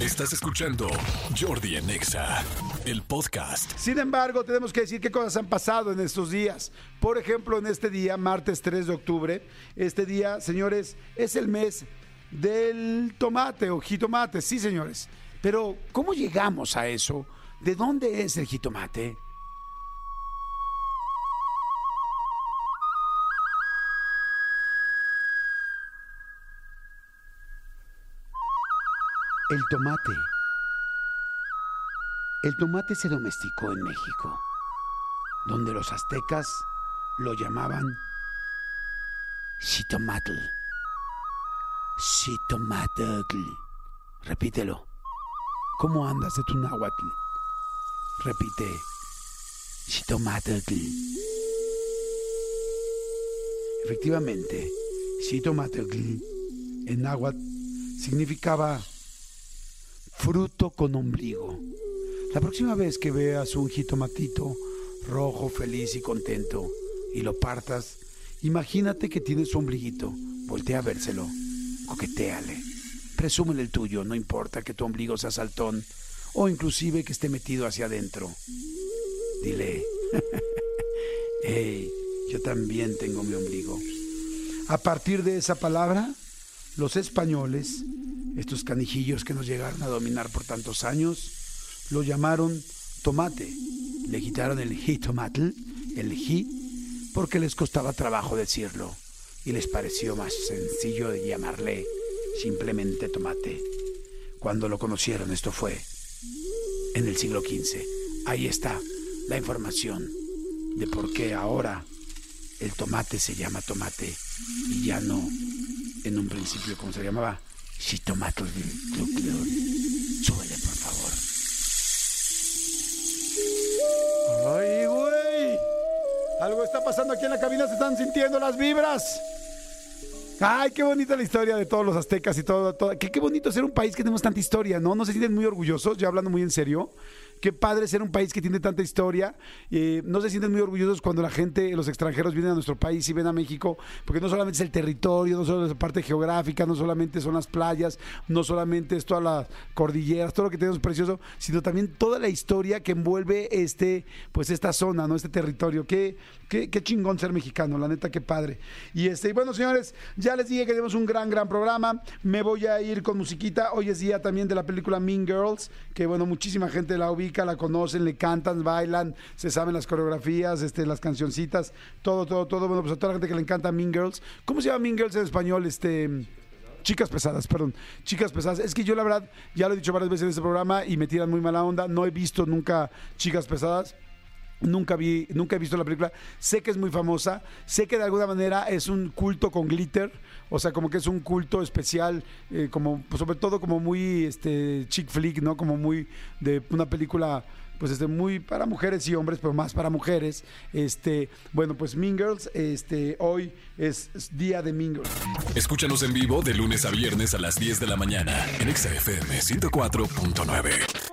Estás escuchando Jordi en Exa, el podcast. Sin embargo, tenemos que decir qué cosas han pasado en estos días. Por ejemplo, en este día, martes 3 de octubre, este día, señores, es el mes del tomate o jitomate, sí, señores. Pero, ¿cómo llegamos a eso? ¿De dónde es el jitomate? El tomate. El tomate se domesticó en México, donde los aztecas lo llamaban xitomatl. Xitomatl. Repítelo. ¿Cómo andas de tu náhuatl? Repite. Xitomatl. Efectivamente, xitomatl en náhuatl significaba fruto con ombligo. La próxima vez que veas un jitomatito rojo, feliz y contento y lo partas, imagínate que tiene su ombliguito. Voltea a vérselo, coquetéale, presúmele el tuyo, no importa que tu ombligo sea saltón o inclusive que esté metido hacia adentro. Dile, hey, yo también tengo mi ombligo. A partir de esa palabra, los españoles estos canijillos que nos llegaron a dominar por tantos años, lo llamaron tomate. Le quitaron el jitomatl, el ji, porque les costaba trabajo decirlo y les pareció más sencillo llamarle simplemente tomate. Cuando lo conocieron, esto fue en el siglo XV. Ahí está la información de por qué ahora el tomate se llama tomate y ya no en un principio como se llamaba Xitomatl Súbele, por favor. ¡Ay, güey! Algo está pasando aquí en la cabina, se están sintiendo las vibras. Ay, qué bonita la historia de todos los aztecas y todo. todo. Qué, qué bonito ser un país que tenemos tanta historia, ¿no? ¿No se sienten muy orgullosos? Ya hablando muy en serio. Qué padre ser un país que tiene tanta historia. Eh, no se sienten muy orgullosos cuando la gente, los extranjeros vienen a nuestro país y ven a México, porque no solamente es el territorio, no solo es la parte geográfica, no solamente son las playas, no solamente es todas las cordilleras, todo lo que tenemos precioso, sino también toda la historia que envuelve este, pues esta zona, ¿no? Este territorio. Qué, qué, qué chingón ser mexicano, la neta, qué padre. Y este, y bueno, señores, ya les dije que tenemos un gran, gran programa. Me voy a ir con musiquita. Hoy es día también de la película Mean Girls, que bueno, muchísima gente la ubica la conocen, le cantan, bailan, se saben las coreografías, este, las cancioncitas, todo, todo, todo. Bueno, pues a toda la gente que le encanta Mean Girls. ¿Cómo se llama Mean Girls en español? Este. Chicas pesadas, perdón. Chicas pesadas. Es que yo la verdad, ya lo he dicho varias veces en este programa y me tiran muy mala onda. No he visto nunca chicas pesadas. Nunca vi, nunca he visto la película. Sé que es muy famosa. Sé que de alguna manera es un culto con glitter. O sea, como que es un culto especial, eh, como pues, sobre todo como muy este chick flick, ¿no? Como muy de una película pues este muy para mujeres y hombres, pero más para mujeres. Este, bueno, pues Mean Girls, este hoy es, día de Mean Girls. Escúchanos en vivo de lunes a viernes a las 10 de la mañana en XFM 104.9.